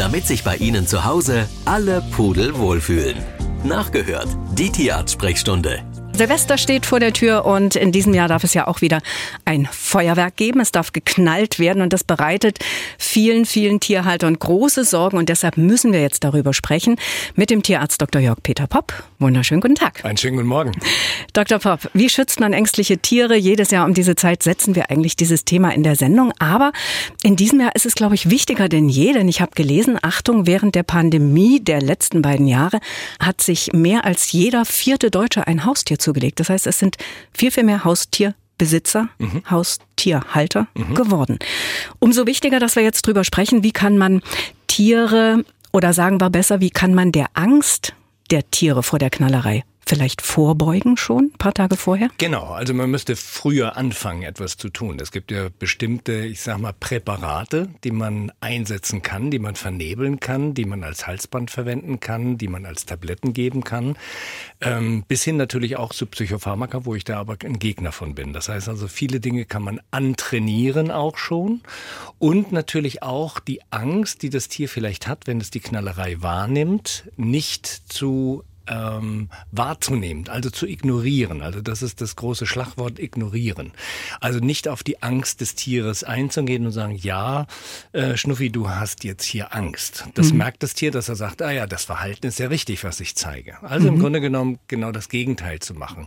damit sich bei Ihnen zu Hause alle Pudel wohlfühlen. Nachgehört, die Tierarzt-Sprechstunde. Silvester steht vor der Tür und in diesem Jahr darf es ja auch wieder ein Feuerwerk geben. Es darf geknallt werden und das bereitet vielen, vielen Tierhaltern große Sorgen und deshalb müssen wir jetzt darüber sprechen mit dem Tierarzt Dr. Jörg Peter Popp. Wunderschönen guten Tag. Einen schönen guten Morgen. Dr. Popp, wie schützt man ängstliche Tiere? Jedes Jahr um diese Zeit setzen wir eigentlich dieses Thema in der Sendung, aber in diesem Jahr ist es, glaube ich, wichtiger denn je, denn ich habe gelesen, Achtung, während der Pandemie der letzten beiden Jahre hat sich mehr als jeder vierte Deutsche ein Haustier zu zugelegt. Das heißt, es sind viel, viel mehr Haustierbesitzer, mhm. Haustierhalter mhm. geworden. Umso wichtiger, dass wir jetzt drüber sprechen, wie kann man Tiere oder sagen wir besser, wie kann man der Angst der Tiere vor der Knallerei vielleicht vorbeugen schon, ein paar Tage vorher? Genau, also man müsste früher anfangen, etwas zu tun. Es gibt ja bestimmte, ich sag mal, Präparate, die man einsetzen kann, die man vernebeln kann, die man als Halsband verwenden kann, die man als Tabletten geben kann, ähm, bis hin natürlich auch zu Psychopharmaka, wo ich da aber ein Gegner von bin. Das heißt also, viele Dinge kann man antrainieren auch schon und natürlich auch die Angst, die das Tier vielleicht hat, wenn es die Knallerei wahrnimmt, nicht zu ähm, wahrzunehmen, also zu ignorieren. Also das ist das große Schlagwort ignorieren. Also nicht auf die Angst des Tieres einzugehen und sagen, ja, äh, Schnuffi, du hast jetzt hier Angst. Das mhm. merkt das Tier, dass er sagt, ah ja, das Verhalten ist ja richtig, was ich zeige. Also mhm. im Grunde genommen genau das Gegenteil zu machen.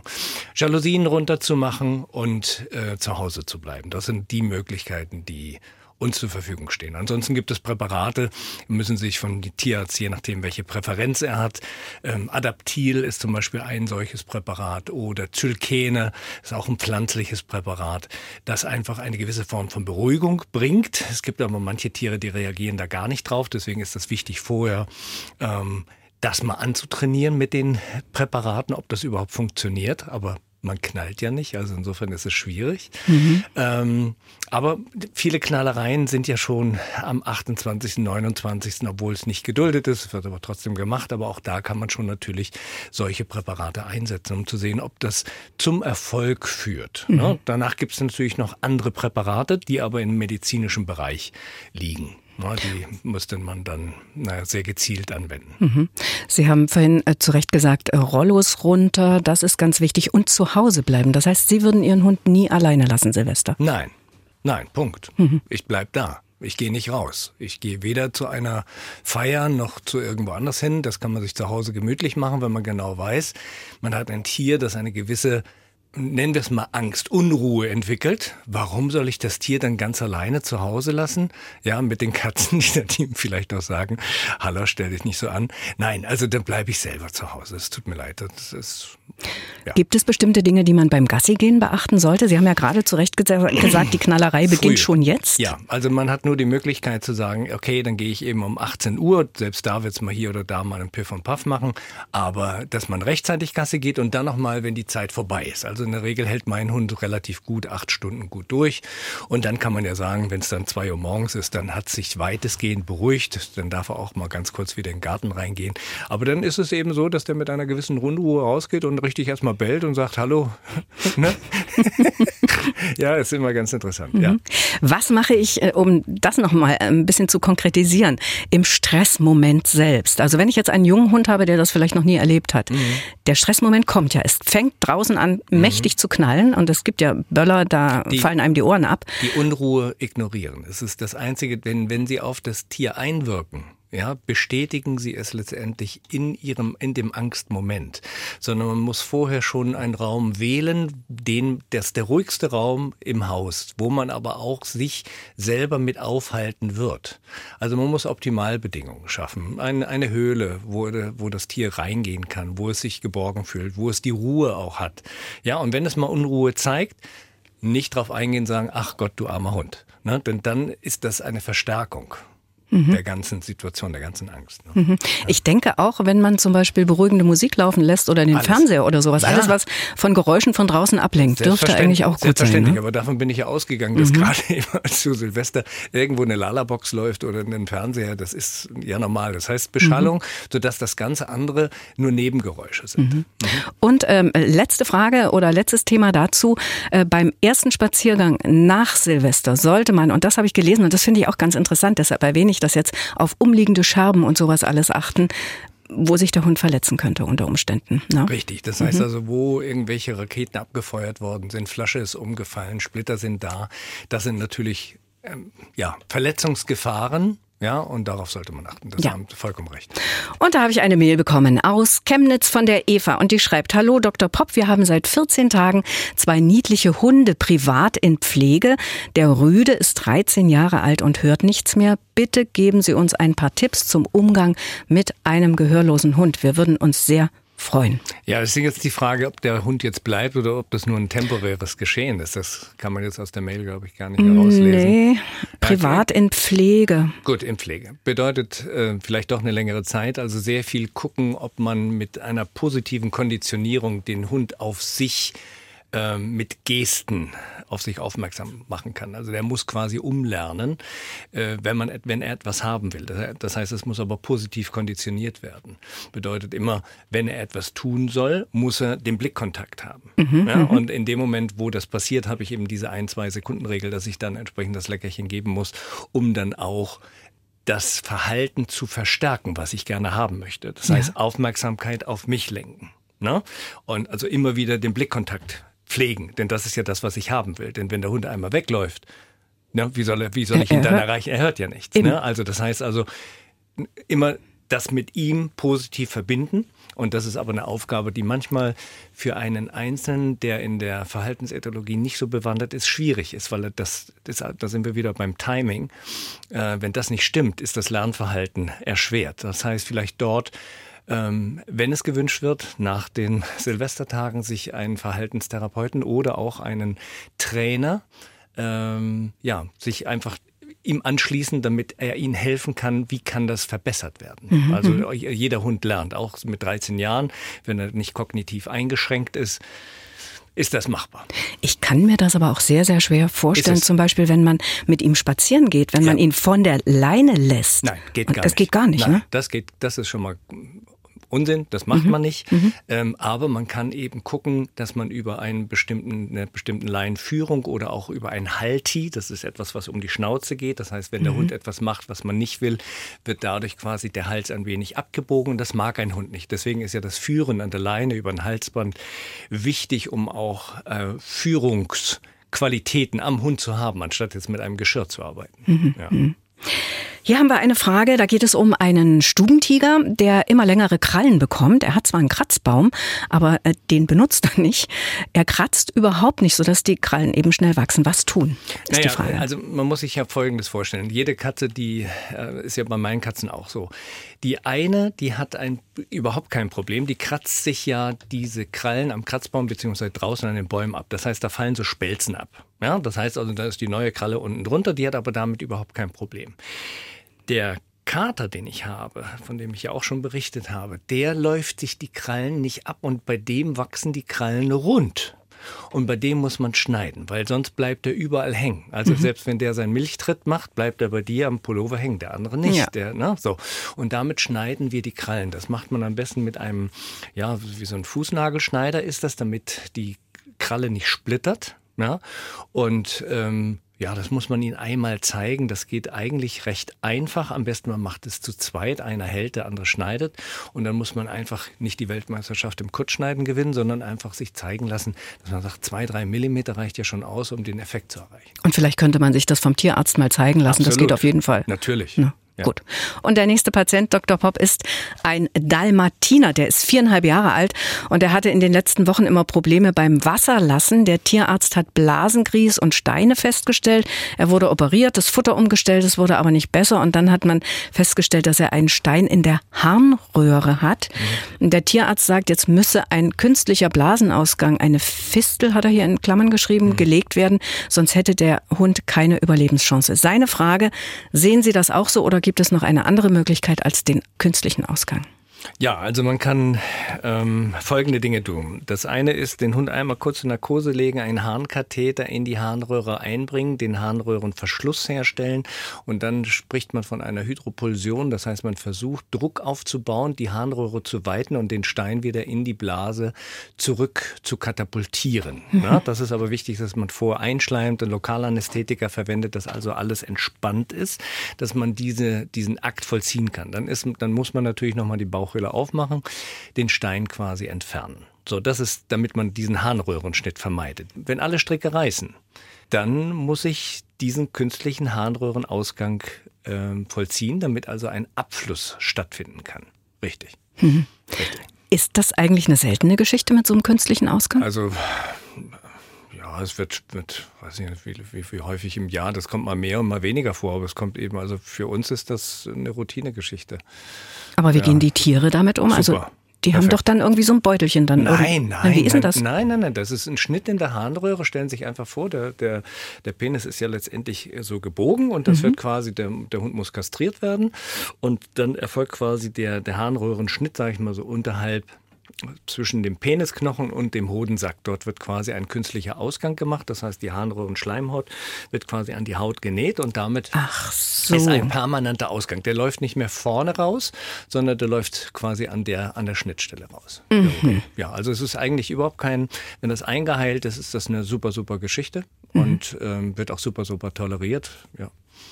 Jalousien runterzumachen und äh, zu Hause zu bleiben. Das sind die Möglichkeiten, die uns zur Verfügung stehen. Ansonsten gibt es Präparate, müssen sich von Tierarzt, je nachdem, welche Präferenz er hat. Ähm, Adaptil ist zum Beispiel ein solches Präparat oder Zylkene ist auch ein pflanzliches Präparat, das einfach eine gewisse Form von Beruhigung bringt. Es gibt aber manche Tiere, die reagieren da gar nicht drauf. Deswegen ist das wichtig vorher. Ähm, das mal anzutrainieren mit den Präparaten, ob das überhaupt funktioniert. Aber man knallt ja nicht, also insofern ist es schwierig. Mhm. Ähm, aber viele Knallereien sind ja schon am 28., 29., obwohl es nicht geduldet ist, wird aber trotzdem gemacht. Aber auch da kann man schon natürlich solche Präparate einsetzen, um zu sehen, ob das zum Erfolg führt. Mhm. Ne? Danach gibt es natürlich noch andere Präparate, die aber im medizinischen Bereich liegen. Na, die müsste man dann naja, sehr gezielt anwenden. Mhm. Sie haben vorhin äh, zu Recht gesagt, äh, Rollos runter, das ist ganz wichtig. Und zu Hause bleiben. Das heißt, Sie würden Ihren Hund nie alleine lassen, Silvester? Nein, nein, Punkt. Mhm. Ich bleib da. Ich gehe nicht raus. Ich gehe weder zu einer Feier noch zu irgendwo anders hin. Das kann man sich zu Hause gemütlich machen, wenn man genau weiß, man hat ein Tier, das eine gewisse nennen wir es mal Angst, Unruhe entwickelt. Warum soll ich das Tier dann ganz alleine zu Hause lassen? Ja, mit den Katzen, die dann ihm vielleicht auch sagen, hallo, stell dich nicht so an. Nein, also dann bleibe ich selber zu Hause. Es tut mir leid. Das ist, ja. Gibt es bestimmte Dinge, die man beim Gassigehen beachten sollte? Sie haben ja gerade zu Recht gesagt, die Knallerei beginnt schon jetzt. Ja, also man hat nur die Möglichkeit zu sagen, okay, dann gehe ich eben um 18 Uhr, selbst da wird es mal hier oder da mal einen Piff und Puff machen, aber dass man rechtzeitig Gasse geht und dann nochmal, wenn die Zeit vorbei ist. Also in der Regel hält mein Hund relativ gut, acht Stunden gut durch. Und dann kann man ja sagen, wenn es dann zwei Uhr morgens ist, dann hat sich weitestgehend beruhigt. Dann darf er auch mal ganz kurz wieder in den Garten reingehen. Aber dann ist es eben so, dass der mit einer gewissen Rundruhe rausgeht und richtig erstmal bellt und sagt, hallo. ne? ja, ist immer ganz interessant. Mhm. Ja. Was mache ich, äh, um das nochmal äh, ein bisschen zu konkretisieren, im Stressmoment selbst? Also wenn ich jetzt einen jungen Hund habe, der das vielleicht noch nie erlebt hat, mhm. der Stressmoment kommt ja. Es fängt draußen an, mhm. mächtig zu knallen und es gibt ja Böller, da die, fallen einem die Ohren ab. Die Unruhe ignorieren. Es ist das Einzige, wenn, wenn sie auf das Tier einwirken, ja, bestätigen sie es letztendlich in ihrem, in dem Angstmoment, sondern man muss vorher schon einen Raum wählen, den, das ist der ruhigste Raum im Haus, wo man aber auch sich selber mit aufhalten wird. Also man muss Optimalbedingungen schaffen. Eine, eine Höhle, wo, wo das Tier reingehen kann, wo es sich geborgen fühlt, wo es die Ruhe auch hat. Ja, und wenn es mal Unruhe zeigt, nicht drauf eingehen, sagen, ach Gott, du armer Hund. Ne? Denn dann ist das eine Verstärkung mhm. der ganzen Situation, der ganzen Angst. Ne? Mhm. Ich denke auch, wenn man zum Beispiel beruhigende Musik laufen lässt oder den alles. Fernseher oder sowas, ja. alles was von Geräuschen von draußen ablenkt, dürfte eigentlich auch gut sein. Ne? aber davon bin ich ja ausgegangen, dass mhm. gerade immer zu Silvester irgendwo eine Lala-Box läuft oder ein Fernseher, das ist ja normal. Das heißt Beschallung, mhm. sodass das ganze andere nur Nebengeräusche sind. Mhm. Und ähm, letzte Frage oder letztes Thema dazu. Äh, beim ersten Spaziergang nach Silvester sollte man, und das habe ich gelesen und das finde ich auch ganz interessant, deshalb erwähne ich ich das jetzt auf umliegende Scherben und sowas alles achten wo sich der Hund verletzen könnte unter Umständen. Ne? Richtig, das heißt mhm. also, wo irgendwelche Raketen abgefeuert worden sind, Flasche ist umgefallen, Splitter sind da, das sind natürlich ähm, ja, Verletzungsgefahren, ja, und darauf sollte man achten. Das ja. haben Sie vollkommen recht. Und da habe ich eine Mail bekommen aus Chemnitz von der Eva und die schreibt, Hallo Dr. Popp, wir haben seit 14 Tagen zwei niedliche Hunde privat in Pflege. Der Rüde ist 13 Jahre alt und hört nichts mehr. Bitte geben Sie uns ein paar Tipps zum Umgang mit einem gehörlosen Hund. Wir würden uns sehr freuen. Ja, es ist jetzt die Frage, ob der Hund jetzt bleibt oder ob das nur ein temporäres Geschehen ist. Das kann man jetzt aus der Mail, glaube ich, gar nicht herauslesen. Nee, privat in Pflege. Gut, in Pflege. Bedeutet äh, vielleicht doch eine längere Zeit. Also sehr viel gucken, ob man mit einer positiven Konditionierung den Hund auf sich mit Gesten auf sich aufmerksam machen kann. Also der muss quasi umlernen, äh, wenn, man, wenn er etwas haben will. Das heißt, es muss aber positiv konditioniert werden. Bedeutet immer, wenn er etwas tun soll, muss er den Blickkontakt haben. Mhm, ja, mhm. und in dem Moment, wo das passiert, habe ich eben diese ein, zwei Sekunden Regel, dass ich dann entsprechend das Leckerchen geben muss, um dann auch das Verhalten zu verstärken, was ich gerne haben möchte. Das heißt, ja. Aufmerksamkeit auf mich lenken. Ne? Und also immer wieder den Blickkontakt pflegen, denn das ist ja das, was ich haben will. Denn wenn der Hund einmal wegläuft, ne, wie soll, er, wie soll ich ihn dann erreichen? Er hört ja nichts. Ne? Also das heißt also immer das mit ihm positiv verbinden. Und das ist aber eine Aufgabe, die manchmal für einen Einzelnen, der in der Verhaltensethologie nicht so bewandert ist, schwierig ist, weil das, das da sind wir wieder beim Timing. Äh, wenn das nicht stimmt, ist das Lernverhalten erschwert. Das heißt, vielleicht dort ähm, wenn es gewünscht wird, nach den Silvestertagen sich einen Verhaltenstherapeuten oder auch einen Trainer, ähm, ja, sich einfach ihm anschließen, damit er ihnen helfen kann, wie kann das verbessert werden. Mhm. Also mhm. jeder Hund lernt, auch mit 13 Jahren, wenn er nicht kognitiv eingeschränkt ist ist das machbar. Ich kann mir das aber auch sehr, sehr schwer vorstellen, zum Beispiel, wenn man mit ihm spazieren geht, wenn ja. man ihn von der Leine lässt. Nein, geht gar das nicht. Das geht gar nicht, Nein, ne? Das geht, das ist schon mal Unsinn, das macht mhm. man nicht. Mhm. Ähm, aber man kann eben gucken, dass man über einen bestimmten, eine bestimmten Leinführung oder auch über ein Halti, das ist etwas, was um die Schnauze geht. Das heißt, wenn mhm. der Hund etwas macht, was man nicht will, wird dadurch quasi der Hals ein wenig abgebogen. Das mag ein Hund nicht. Deswegen ist ja das Führen an der Leine über ein Halsband wichtig, um auch äh, Führungsqualitäten am Hund zu haben, anstatt jetzt mit einem Geschirr zu arbeiten. Mhm. Ja. Hier haben wir eine Frage, da geht es um einen Stubentiger, der immer längere Krallen bekommt. Er hat zwar einen Kratzbaum, aber äh, den benutzt er nicht. Er kratzt überhaupt nicht, sodass die Krallen eben schnell wachsen. Was tun, ist naja, die Frage. Also man muss sich ja Folgendes vorstellen. Jede Katze, die äh, ist ja bei meinen Katzen auch so. Die eine, die hat ein, überhaupt kein Problem. Die kratzt sich ja diese Krallen am Kratzbaum beziehungsweise draußen an den Bäumen ab. Das heißt, da fallen so Spelzen ab. Ja, das heißt also, da ist die neue Kralle unten drunter. Die hat aber damit überhaupt kein Problem. Der Kater, den ich habe, von dem ich ja auch schon berichtet habe, der läuft sich die Krallen nicht ab und bei dem wachsen die Krallen rund. Und bei dem muss man schneiden, weil sonst bleibt er überall hängen. Also mhm. selbst wenn der seinen Milchtritt macht, bleibt er bei dir am Pullover hängen, der andere nicht. Ja. Der, ne? so. Und damit schneiden wir die Krallen. Das macht man am besten mit einem, ja, wie so ein Fußnagelschneider ist das, damit die Kralle nicht splittert. Ja? Und ähm, ja, das muss man ihnen einmal zeigen. Das geht eigentlich recht einfach. Am besten man macht es zu zweit. Einer hält, der andere schneidet. Und dann muss man einfach nicht die Weltmeisterschaft im Kurzschneiden gewinnen, sondern einfach sich zeigen lassen, dass man sagt, zwei, drei Millimeter reicht ja schon aus, um den Effekt zu erreichen. Und vielleicht könnte man sich das vom Tierarzt mal zeigen lassen. Absolut. Das geht auf jeden Fall. Natürlich. Ja. Ja. Gut. Und der nächste Patient, Dr. Popp, ist ein Dalmatiner. Der ist viereinhalb Jahre alt und er hatte in den letzten Wochen immer Probleme beim Wasserlassen. Der Tierarzt hat Blasengrieß und Steine festgestellt. Er wurde operiert, das Futter umgestellt, es wurde aber nicht besser. Und dann hat man festgestellt, dass er einen Stein in der Harnröhre hat. Mhm. Der Tierarzt sagt, jetzt müsse ein künstlicher Blasenausgang, eine Fistel, hat er hier in Klammern geschrieben, mhm. gelegt werden. Sonst hätte der Hund keine Überlebenschance. Seine Frage, sehen Sie das auch so oder gibt es noch eine andere Möglichkeit als den künstlichen Ausgang? Ja, also man kann ähm, folgende Dinge tun. Das eine ist, den Hund einmal kurz in Narkose legen, einen Harnkatheter in die Harnröhre einbringen, den Harnröhrenverschluss herstellen und dann spricht man von einer Hydropulsion. Das heißt, man versucht Druck aufzubauen, die Harnröhre zu weiten und den Stein wieder in die Blase zurück zu katapultieren. Mhm. Ja, das ist aber wichtig, dass man vor einschleimt, ein Lokalanästhetiker verwendet, dass also alles entspannt ist, dass man diese, diesen Akt vollziehen kann. Dann, ist, dann muss man natürlich nochmal die Bauchhöhle Bauchhöhle aufmachen, den Stein quasi entfernen. So, das ist, damit man diesen Harnröhrenschnitt vermeidet. Wenn alle Stricke reißen, dann muss ich diesen künstlichen Harnröhrenausgang äh, vollziehen, damit also ein Abfluss stattfinden kann. Richtig. Mhm. Richtig. Ist das eigentlich eine seltene Geschichte mit so einem künstlichen Ausgang? Also ja, es wird, wird weiß nicht, wie, wie, wie, häufig im Jahr, das kommt mal mehr und mal weniger vor, aber es kommt eben, also für uns ist das eine Routinegeschichte. Aber wie ja. gehen die Tiere damit um? Also Super. Also die Perfekt. haben doch dann irgendwie so ein Beutelchen dann. Nein, nein. Wie ist denn das? Nein, nein, nein. Das ist ein Schnitt in der Harnröhre. Stellen Sie sich einfach vor, der, der, der Penis ist ja letztendlich so gebogen und das mhm. wird quasi, der, der Hund muss kastriert werden. Und dann erfolgt quasi der, der Harnröhrenschnitt, sage ich mal so, unterhalb zwischen dem Penisknochen und dem Hodensack. Dort wird quasi ein künstlicher Ausgang gemacht. Das heißt, die Harnröhrenschleimhaut wird quasi an die Haut genäht und damit so. ist ein permanenter Ausgang. Der läuft nicht mehr vorne raus, sondern der läuft quasi an der, an der Schnittstelle raus. Mhm. Ja, also es ist eigentlich überhaupt kein, wenn das eingeheilt ist, ist das eine super, super Geschichte mhm. und ähm, wird auch super, super toleriert. Ja.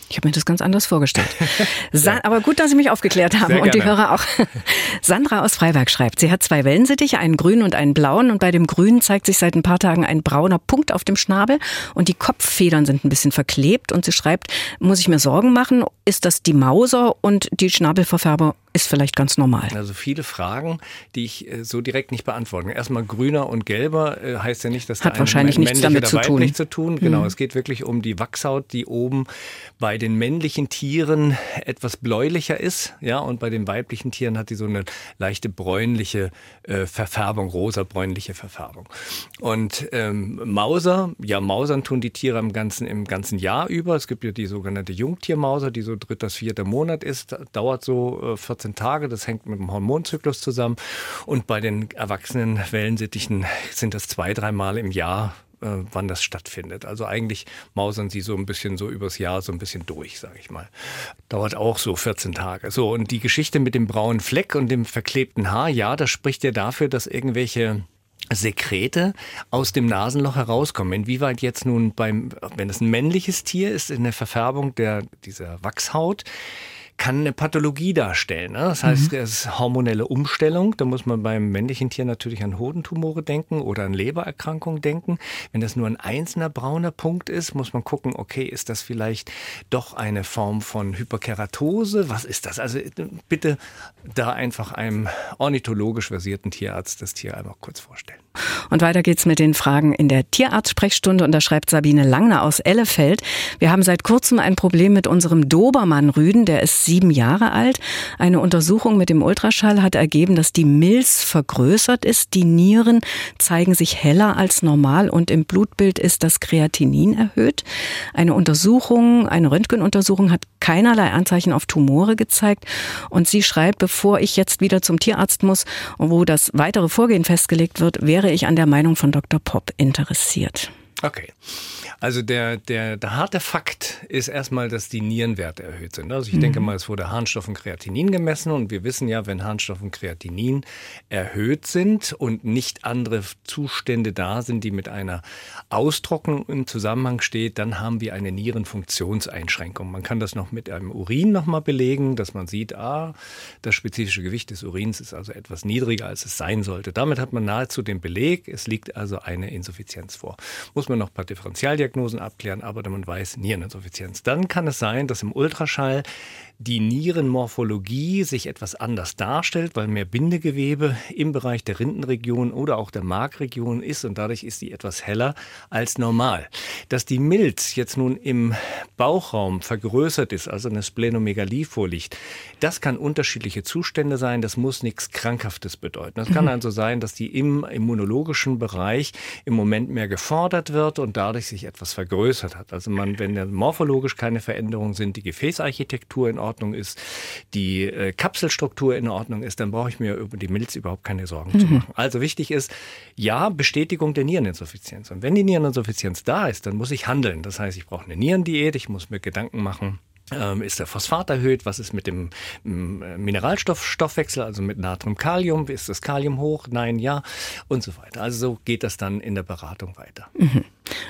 Ich habe mir das ganz anders vorgestellt. ja. Aber gut, dass Sie mich aufgeklärt haben und die Hörer auch. Sandra aus Freiberg schreibt, sie hat zwei Wellensittiche, einen grünen und einen blauen. Und bei dem grünen zeigt sich seit ein paar Tagen ein brauner Punkt auf dem Schnabel. Und die Kopffedern sind ein bisschen verklebt. Und sie schreibt, muss ich mir Sorgen machen, ist das die Mauser und die Schnabelverfärbung ist vielleicht ganz normal. Also viele Fragen, die ich äh, so direkt nicht beantworten. Erstmal grüner und gelber äh, heißt ja nicht, dass hat wahrscheinlich nichts damit zu tun. zu tun. Genau, mhm. es geht wirklich um die Wachshaut, die oben bei den männlichen Tieren etwas bläulicher ist, ja, und bei den weiblichen Tieren hat die so eine leichte bräunliche äh, Verfärbung, rosa-bräunliche Verfärbung. Und ähm, Mauser, ja, Mausern tun die Tiere im ganzen im ganzen Jahr über. Es gibt ja die sogenannte Jungtiermauser, die so dritter, vierter Monat ist, dauert so äh, 14 Tage. Das hängt mit dem Hormonzyklus zusammen. Und bei den erwachsenen Wellensittichen sind das zwei, dreimal im Jahr äh, wann das stattfindet. Also eigentlich mausern sie so ein bisschen so übers Jahr so ein bisschen durch, sage ich mal. Dauert auch so 14 Tage. So, und die Geschichte mit dem braunen Fleck und dem verklebten Haar, ja, das spricht ja dafür, dass irgendwelche Sekrete aus dem Nasenloch herauskommen. Inwieweit jetzt nun beim, wenn es ein männliches Tier ist, in der Verfärbung der, dieser Wachshaut, kann eine Pathologie darstellen. Ne? Das heißt, mhm. es ist hormonelle Umstellung. Da muss man beim männlichen Tier natürlich an Hodentumore denken oder an Lebererkrankungen denken. Wenn das nur ein einzelner brauner Punkt ist, muss man gucken, okay, ist das vielleicht doch eine Form von Hyperkeratose? Was ist das? Also bitte da einfach einem ornithologisch versierten Tierarzt das Tier einmal kurz vorstellen. Und weiter geht's mit den Fragen in der Tierarzt-Sprechstunde und da schreibt Sabine Langner aus Ellefeld. Wir haben seit kurzem ein Problem mit unserem Dobermann-Rüden, der ist sieben Jahre alt. Eine Untersuchung mit dem Ultraschall hat ergeben, dass die Milz vergrößert ist. Die Nieren zeigen sich heller als normal und im Blutbild ist das Kreatinin erhöht. Eine Untersuchung, eine Röntgenuntersuchung hat keinerlei Anzeichen auf Tumore gezeigt. Und sie schreibt, bevor ich jetzt wieder zum Tierarzt muss, wo das weitere Vorgehen festgelegt wird, wäre ich an der Meinung von Dr. Popp interessiert. Okay. Also der, der, der harte Fakt ist erstmal, dass die Nierenwerte erhöht sind. Also ich mhm. denke mal, es wurde Harnstoff und Kreatinin gemessen und wir wissen ja, wenn Harnstoff und Kreatinin erhöht sind und nicht andere Zustände da sind, die mit einer Austrocknung im Zusammenhang steht, dann haben wir eine Nierenfunktionseinschränkung. Man kann das noch mit einem Urin nochmal belegen, dass man sieht, ah, das spezifische Gewicht des Urins ist also etwas niedriger, als es sein sollte. Damit hat man nahezu den Beleg, es liegt also eine Insuffizienz vor. Muss man noch ein paar Differentialdiagnosen Diagnosen abklären, aber man weiß Niereninsuffizienz. Dann kann es sein, dass im Ultraschall die Nierenmorphologie sich etwas anders darstellt, weil mehr Bindegewebe im Bereich der Rindenregion oder auch der Markregion ist und dadurch ist sie etwas heller als normal. Dass die Milz jetzt nun im Bauchraum vergrößert ist, also eine Splenomegalie vorliegt, das kann unterschiedliche Zustände sein, das muss nichts Krankhaftes bedeuten. Das kann mhm. also sein, dass die im immunologischen Bereich im Moment mehr gefordert wird und dadurch sich etwas vergrößert hat. Also man, wenn morphologisch keine Veränderungen sind, die Gefäßarchitektur in Ordnung Ordnung ist, die äh, Kapselstruktur in Ordnung ist, dann brauche ich mir über die Milz überhaupt keine Sorgen mhm. zu machen. Also wichtig ist, ja, Bestätigung der Niereninsuffizienz. Und wenn die Niereninsuffizienz da ist, dann muss ich handeln. Das heißt, ich brauche eine Nierendiät, ich muss mir Gedanken machen, ähm, ist der Phosphat erhöht? Was ist mit dem Mineralstoffstoffwechsel, also mit Natrium, Kalium? Ist das Kalium hoch? Nein, ja und so weiter. Also so geht das dann in der Beratung weiter. Mhm.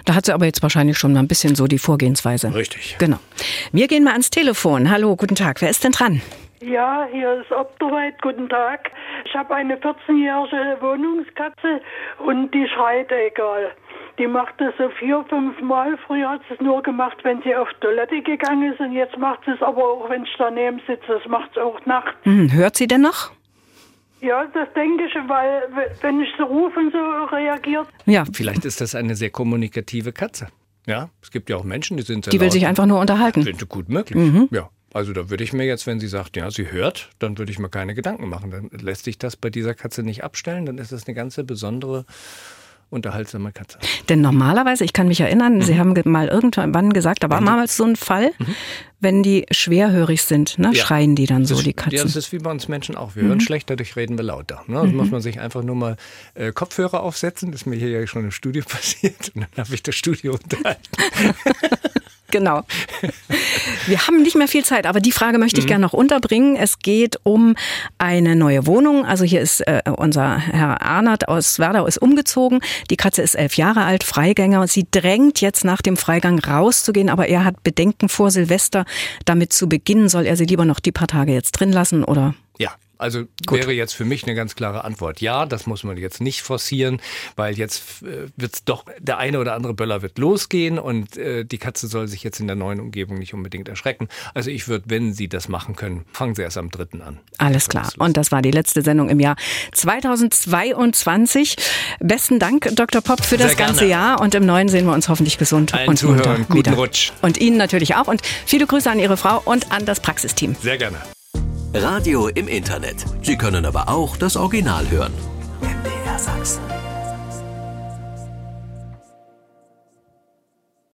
Da hat sie aber jetzt wahrscheinlich schon mal ein bisschen so die Vorgehensweise. Richtig. Genau. Wir gehen mal ans Telefon. Hallo, guten Tag. Wer ist denn dran? Ja, hier ist Obderweit. Guten Tag. Ich habe eine 14-jährige Wohnungskatze und die schreit egal. Die macht es so vier, fünf Mal. Früher hat sie es nur gemacht, wenn sie auf Toilette gegangen ist und jetzt macht sie es aber auch, wenn ich daneben sitze. Das macht es auch nachts. Hm, hört sie denn noch? Ja, das denke ich, weil wenn ich so rufe und so reagiert. Ja. Vielleicht ist das eine sehr kommunikative Katze. Ja, es gibt ja auch Menschen, die sind sehr Die will sich einfach nur unterhalten. Sind gut möglich. Mhm. Ja. Also da würde ich mir jetzt, wenn sie sagt, ja, sie hört, dann würde ich mir keine Gedanken machen. Dann lässt sich das bei dieser Katze nicht abstellen. Dann ist das eine ganze besondere unterhaltsame Katze. Denn normalerweise, ich kann mich erinnern, mhm. Sie haben mal irgendwann gesagt, da war damals so ein Fall, mhm. wenn die schwerhörig sind, ne, ja. schreien die dann so, ist, die Katzen. Ja, das ist wie bei uns Menschen auch. Wir mhm. hören schlecht, dadurch reden wir lauter. Ne? Also muss man sich einfach nur mal äh, Kopfhörer aufsetzen. Das ist mir hier ja schon im Studio passiert. Und dann habe ich das Studio unterhalten. Genau. Wir haben nicht mehr viel Zeit, aber die Frage möchte ich mhm. gerne noch unterbringen. Es geht um eine neue Wohnung. Also hier ist äh, unser Herr Arnert aus Werdau ist umgezogen. Die Katze ist elf Jahre alt, Freigänger. Sie drängt jetzt nach dem Freigang rauszugehen, aber er hat Bedenken vor Silvester damit zu beginnen. Soll er sie lieber noch die paar Tage jetzt drin lassen oder? Ja, also Gut. wäre jetzt für mich eine ganz klare Antwort. Ja, das muss man jetzt nicht forcieren, weil jetzt äh, wird's doch, der eine oder andere Böller wird losgehen und äh, die Katze soll sich jetzt in der neuen Umgebung nicht unbedingt erschrecken. Also ich würde, wenn Sie das machen können, fangen Sie erst am dritten an. Alles klar. Und das war die letzte Sendung im Jahr 2022. Besten Dank, Dr. Popp, für Sehr das ganze gerne. Jahr und im neuen sehen wir uns hoffentlich gesund Allen und Zuhörern guten wieder. Rutsch. Und Ihnen natürlich auch und viele Grüße an Ihre Frau und an das Praxisteam. Sehr gerne. Radio im Internet. Sie können aber auch das Original hören. MDR Sachsen.